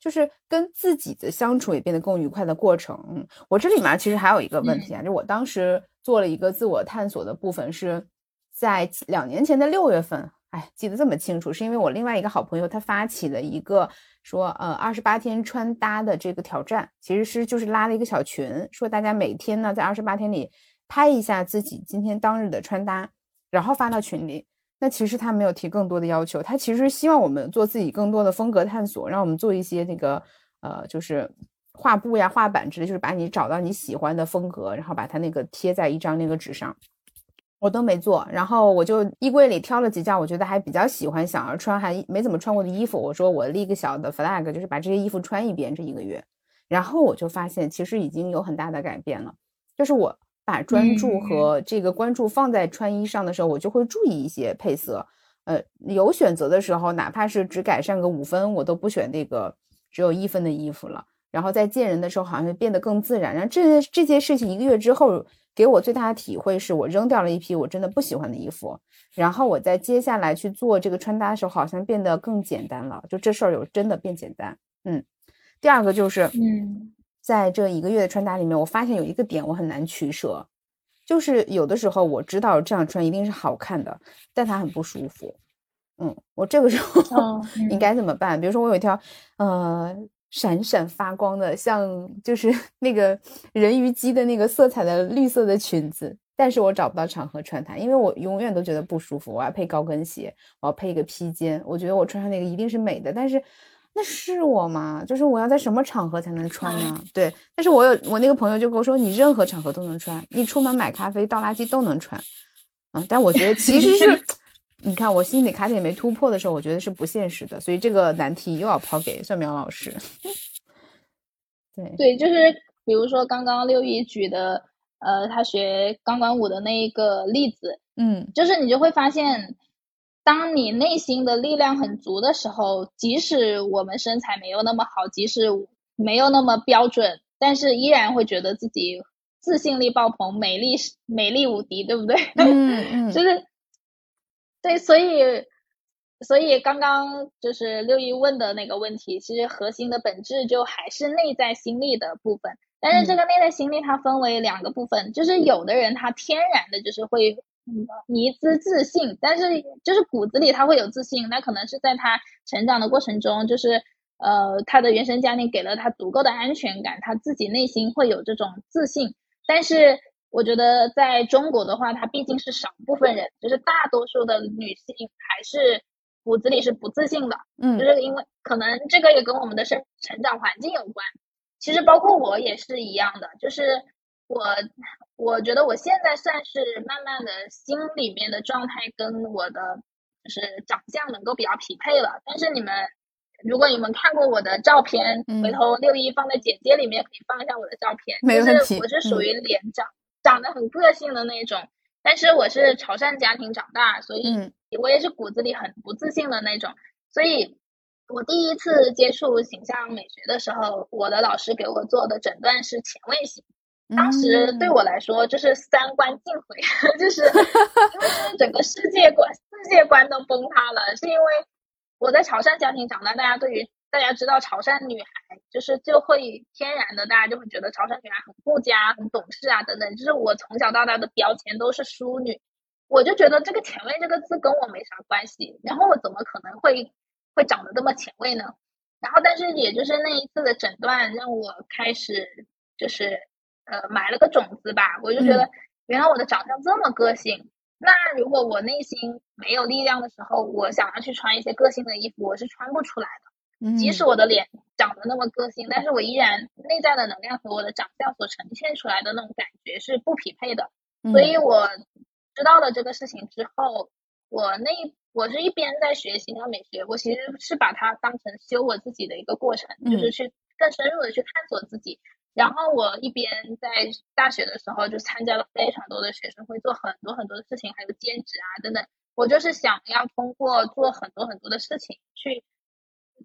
就是跟自己的相处也变得更愉快的过程。嗯，我这里面其实还有一个问题啊，就我当时做了一个自我探索的部分，是在两年前的六月份。哎，记得这么清楚，是因为我另外一个好朋友他发起了一个说呃二十八天穿搭的这个挑战，其实是就是拉了一个小群，说大家每天呢在二十八天里拍一下自己今天当日的穿搭，然后发到群里。那其实他没有提更多的要求，他其实希望我们做自己更多的风格探索，让我们做一些那个呃，就是画布呀、画板之类，就是把你找到你喜欢的风格，然后把它那个贴在一张那个纸上。我都没做，然后我就衣柜里挑了几件我觉得还比较喜欢、想要穿还没怎么穿过的衣服。我说我立个小的 flag，就是把这些衣服穿一遍这一个月，然后我就发现其实已经有很大的改变了，就是我。把专注和这个关注放在穿衣上的时候，我就会注意一些配色。呃，有选择的时候，哪怕是只改善个五分，我都不选那个只有一分的衣服了。然后在见人的时候好像变得更自然。然后这这件事情一个月之后，给我最大的体会是我扔掉了一批我真的不喜欢的衣服，然后我在接下来去做这个穿搭的时候，好像变得更简单了。就这事儿有真的变简单。嗯，第二个就是，嗯，在这一个月的穿搭里面，我发现有一个点我很难取舍，就是有的时候我知道这样穿一定是好看的，但它很不舒服。嗯，我这个时候 应该怎么办？比如说我有一条呃闪闪发光的，像就是 那个人鱼姬的那个色彩的绿色的裙子，但是我找不到场合穿它，因为我永远都觉得不舒服。我要配高跟鞋，我要配一个披肩，我觉得我穿上那个一定是美的，但是那是我吗？就是我要在什么场合才能穿呢？对，但是我有我那个朋友就跟我说，你任何场合都能穿，你出门买咖啡倒垃圾都能穿。嗯，但我觉得其实是。你看，我心里卡点没突破的时候，我觉得是不现实的，所以这个难题又要抛给蒜苗老师。对对，就是比如说刚刚六一举的，呃，他学钢管舞的那一个例子，嗯，就是你就会发现，当你内心的力量很足的时候，即使我们身材没有那么好，即使没有那么标准，但是依然会觉得自己自信力爆棚，美丽美丽无敌，对不对？嗯嗯，就是。对，所以，所以刚刚就是六一问的那个问题，其实核心的本质就还是内在心力的部分。但是这个内在心力它分为两个部分，就是有的人他天然的就是会迷之自信，但是就是骨子里他会有自信，那可能是在他成长的过程中，就是呃他的原生家庭给了他足够的安全感，他自己内心会有这种自信，但是。我觉得在中国的话，他毕竟是少部分人，就是大多数的女性还是骨子里是不自信的。嗯，就是因为可能这个也跟我们的生成长环境有关。其实包括我也是一样的，就是我我觉得我现在算是慢慢的心里面的状态跟我的就是长相能够比较匹配了。但是你们如果你们看过我的照片，回头六一放在简介里面可以放一下我的照片。没问题，我是属于脸长。长得很个性的那种，但是我是潮汕家庭长大，所以我也是骨子里很不自信的那种。所以，我第一次接触形象美学的时候，我的老师给我做的诊断是前卫型。当时对我来说，就是三观尽毁，就是因为整个世界观世界观都崩塌了。是因为我在潮汕家庭长大，大家对于大家知道潮汕女孩就是就会天然的，大家就会觉得潮汕女孩很顾家、很懂事啊等等。就是我从小到大的标签都是淑女，我就觉得这个前卫这个字跟我没啥关系。然后我怎么可能会会长得这么前卫呢？然后但是也就是那一次的诊断，让我开始就是呃埋了个种子吧。我就觉得原来我的长相这么个性。那如果我内心没有力量的时候，我想要去穿一些个性的衣服，我是穿不出来的。即使我的脸长得那么个性，但是我依然内在的能量和我的长相所呈现出来的那种感觉是不匹配的。所以我知道了这个事情之后，我那我是一边在学形象美学，我其实是把它当成修我自己的一个过程，就是去更深入的去探索自己。然后我一边在大学的时候就参加了非常多的学生会，做很多很多的事情，还有兼职啊等等。我就是想要通过做很多很多的事情去。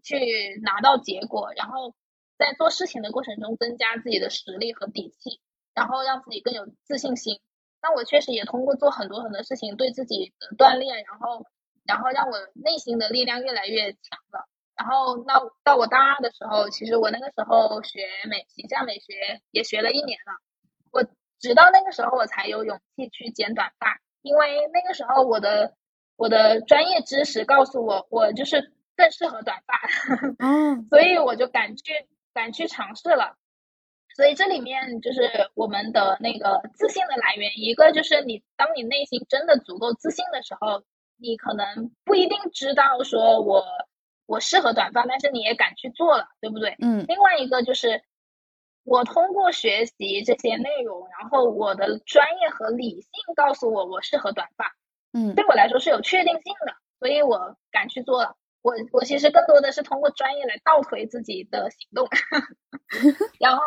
去拿到结果，然后在做事情的过程中增加自己的实力和底气，然后让自己更有自信心。那我确实也通过做很多很多事情，对自己的锻炼，然后然后让我内心的力量越来越强了。然后到到我大二的时候，其实我那个时候学美形象美学也学了一年了，我直到那个时候我才有勇气去剪短发，因为那个时候我的我的专业知识告诉我，我就是。更适合短发，嗯，所以我就敢去敢去尝试了。所以这里面就是我们的那个自信的来源，一个就是你当你内心真的足够自信的时候，你可能不一定知道说我我适合短发，但是你也敢去做了，对不对？嗯。另外一个就是我通过学习这些内容，然后我的专业和理性告诉我我适合短发，嗯，对我来说是有确定性的，所以我敢去做了。我我其实更多的是通过专业来倒推自己的行动，然后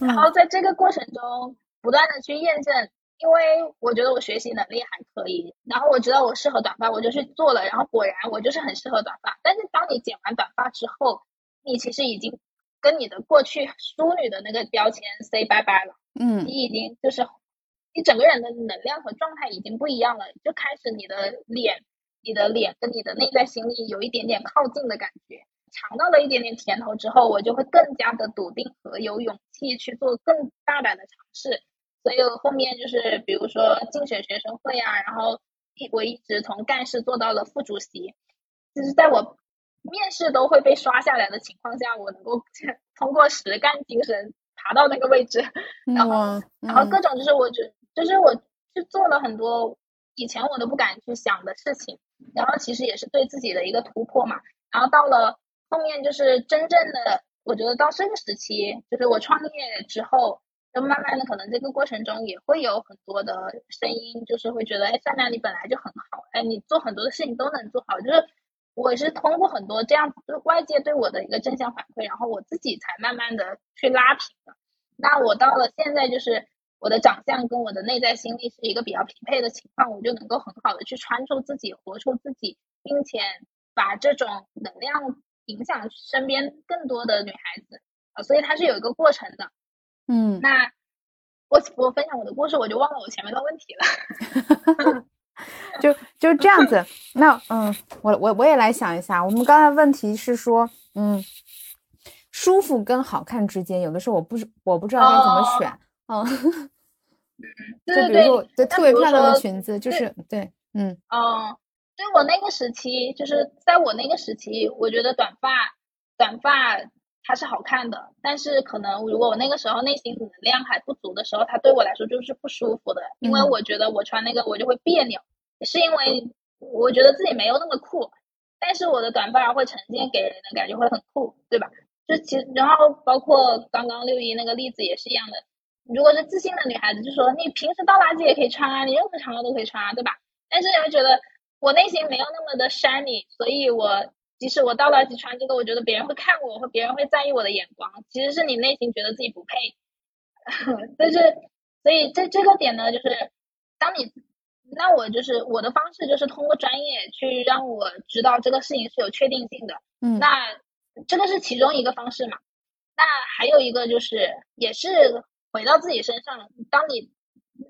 然后在这个过程中不断的去验证，因为我觉得我学习能力还可以，然后我知道我适合短发，我就去做了，然后果然我就是很适合短发。但是当你剪完短发之后，你其实已经跟你的过去淑女的那个标签 say 拜拜了。嗯，你已经就是你整个人的能量和状态已经不一样了，就开始你的脸，你的脸跟你的内在心力有一点点靠近的感觉。尝到了一点点甜头之后，我就会更加的笃定和有勇气去做更大胆的尝试。所以后面就是比如说竞选学生会啊，然后一我一直从干事做到了副主席，就是在我面试都会被刷下来的情况下，我能够通过实干精神爬到那个位置，然后然后各种就是我觉就是我去做了很多以前我都不敢去想的事情，然后其实也是对自己的一个突破嘛，然后到了。后面就是真正的，我觉得到这个时期，就是我创业之后，就慢慢的可能这个过程中也会有很多的声音，就是会觉得，哎，善良你本来就很好，哎，你做很多的事情都能做好，就是我是通过很多这样子外界对我的一个正向反馈，然后我自己才慢慢的去拉平的。那我到了现在，就是我的长相跟我的内在心力是一个比较匹配的情况，我就能够很好的去穿出自己，活出自己，并且把这种能量。影响身边更多的女孩子啊，所以它是有一个过程的。嗯，那我我分享我的故事，我就忘了我前面的问题了。就就这样子。那嗯，我我我也来想一下，我们刚才问题是说，嗯，舒服跟好看之间，有的时候我不是我不知道该怎么选。嗯，就比如说，对特别漂亮的裙子，就是对，嗯，哦。对我那个时期，就是在我那个时期，我觉得短发，短发它是好看的，但是可能如果我那个时候内心能量还不足的时候，它对我来说就是不舒服的，因为我觉得我穿那个我就会别扭，是因为我觉得自己没有那么酷，但是我的短发会呈现给人的感觉会很酷，对吧？就其实，然后包括刚刚六一那个例子也是一样的，如果是自信的女孩子，就说你平时倒垃圾也可以穿啊，你任何场合都可以穿啊，对吧？但是你会觉得。我内心没有那么的 shiny，所以我即使我到了去穿这个，我觉得别人会看我，或别人会在意我的眼光。其实是你内心觉得自己不配，但是所以在这个点呢，就是当你那我就是我的方式就是通过专业去让我知道这个事情是有确定性的。嗯，那这个是其中一个方式嘛？那还有一个就是也是回到自己身上，当你。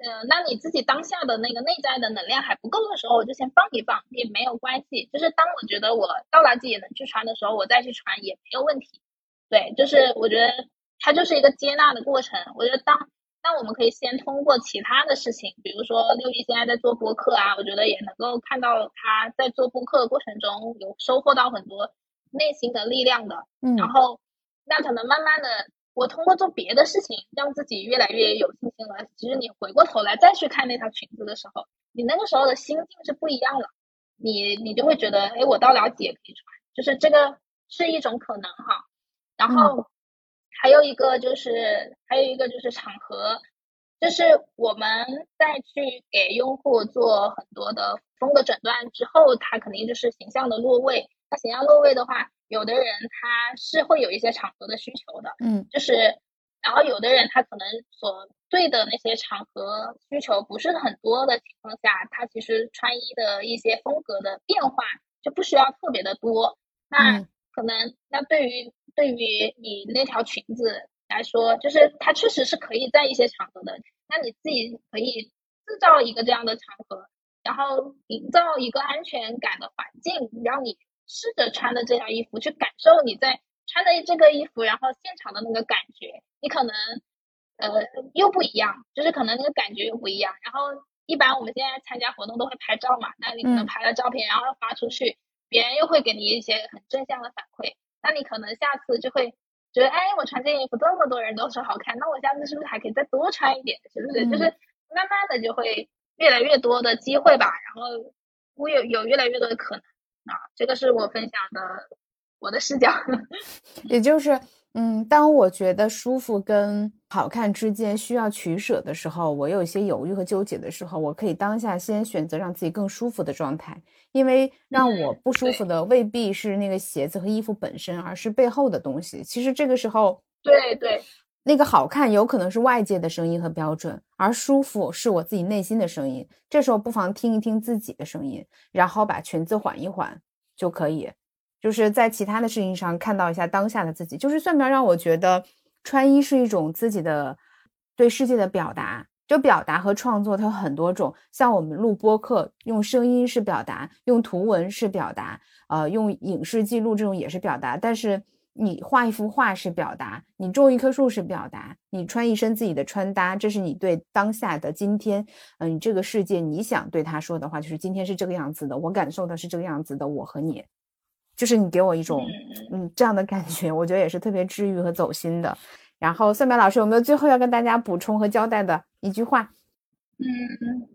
呃，那你自己当下的那个内在的能量还不够的时候，我就先放一放，也没有关系。就是当我觉得我到垃圾也能去穿的时候，我再去穿也没有问题。对，就是我觉得它就是一个接纳的过程。我觉得当那我们可以先通过其他的事情，比如说六一现在在做播客啊，我觉得也能够看到他在做播客的过程中有收获到很多内心的力量的。嗯，然后那可能慢慢的。我通过做别的事情，让自己越来越有信心了。其实你回过头来再去看那条裙子的时候，你那个时候的心境是不一样了。你你就会觉得，哎，我到了解可以穿，就是这个是一种可能哈。然后还有一个就是，还有一个就是场合，就是我们在去给用户做很多的风格诊断之后，他肯定就是形象的落位。那形象落位的话。有的人他是会有一些场合的需求的，嗯，就是，然后有的人他可能所对的那些场合需求不是很多的情况下，他其实穿衣的一些风格的变化就不需要特别的多。那可能那对于对于你那条裙子来说，就是它确实是可以在一些场合的。那你自己可以制造一个这样的场合，然后营造一个安全感的环境，让你。试着穿的这条衣服，去感受你在穿的这个衣服，然后现场的那个感觉，你可能呃又不一样，就是可能那个感觉又不一样。然后一般我们现在参加活动都会拍照嘛，那你可能拍了照片，然后发出去，别人又会给你一些很正向的反馈，那你可能下次就会觉得，哎，我穿这件衣服这么多人都说好看，那我下次是不是还可以再多穿一点？是不是？就是慢慢的就会越来越多的机会吧，然后会有有越来越多的可能。啊，这个是我分享的我的视角，也就是，嗯，当我觉得舒服跟好看之间需要取舍的时候，我有一些犹豫和纠结的时候，我可以当下先选择让自己更舒服的状态，因为让我不舒服的未必是那个鞋子和衣服本身，而是背后的东西。其实这个时候，对对。那个好看有可能是外界的声音和标准，而舒服是我自己内心的声音。这时候不妨听一听自己的声音，然后把裙子缓一缓就可以。就是在其他的事情上看到一下当下的自己。就是算不上让我觉得穿衣是一种自己的对世界的表达。就表达和创作，它有很多种。像我们录播客，用声音是表达，用图文是表达，呃，用影视记录这种也是表达。但是你画一幅画是表达，你种一棵树是表达，你穿一身自己的穿搭，这是你对当下的今天，嗯，这个世界你想对他说的话，就是今天是这个样子的，我感受的是这个样子的，我和你，就是你给我一种嗯这样的感觉，我觉得也是特别治愈和走心的。然后，算命老师有没有最后要跟大家补充和交代的一句话？嗯，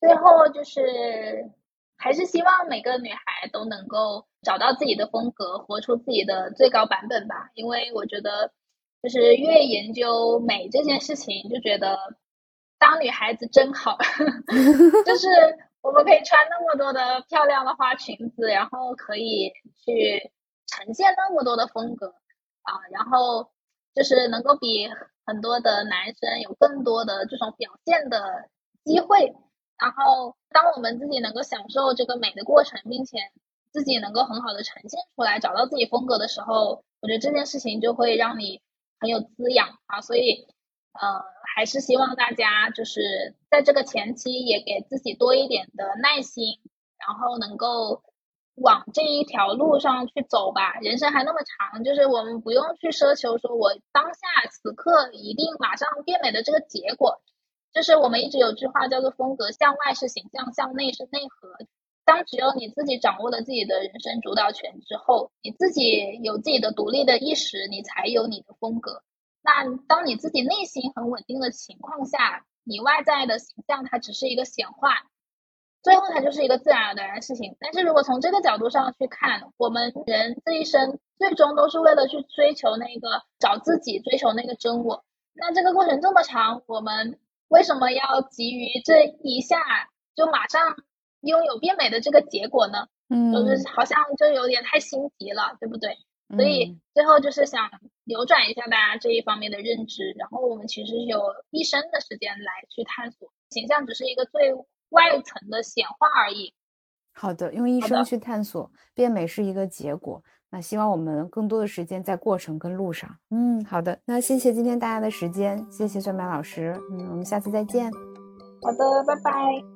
最后就是还是希望每个女孩都能够找到自己的风格，活出自己的最高版本吧。因为我觉得，就是越研究美这件事情，就觉得当女孩子真好，就是我们可以穿那么多的漂亮的花裙子，然后可以去呈现那么多的风格啊，然后。就是能够比很多的男生有更多的这种表现的机会，然后当我们自己能够享受这个美的过程，并且自己能够很好的呈现出来，找到自己风格的时候，我觉得这件事情就会让你很有滋养啊。所以，呃，还是希望大家就是在这个前期也给自己多一点的耐心，然后能够。往这一条路上去走吧，人生还那么长，就是我们不用去奢求说，我当下此刻一定马上变美的这个结果。就是我们一直有句话叫做“风格向外是形象，向内是内核”。当只有你自己掌握了自己的人生主导权之后，你自己有自己的独立的意识，你才有你的风格。那当你自己内心很稳定的情况下，你外在的形象它只是一个显化。最后，它就是一个自然而然的事情。但是如果从这个角度上去看，我们人这一生最终都是为了去追求那个找自己，追求那个真我。那这个过程这么长，我们为什么要急于这一下就马上拥有变美的这个结果呢？嗯，就是好像就有点太心急了，对不对？所以最后就是想扭转一下大家这一方面的认知。然后我们其实有一生的时间来去探索，形象只是一个最。外层的显化而已。好的，用一生去探索变美是一个结果。那希望我们更多的时间在过程跟路上。嗯，好的。那谢谢今天大家的时间，谢谢算麦老师。嗯，我们下次再见。好的，拜拜。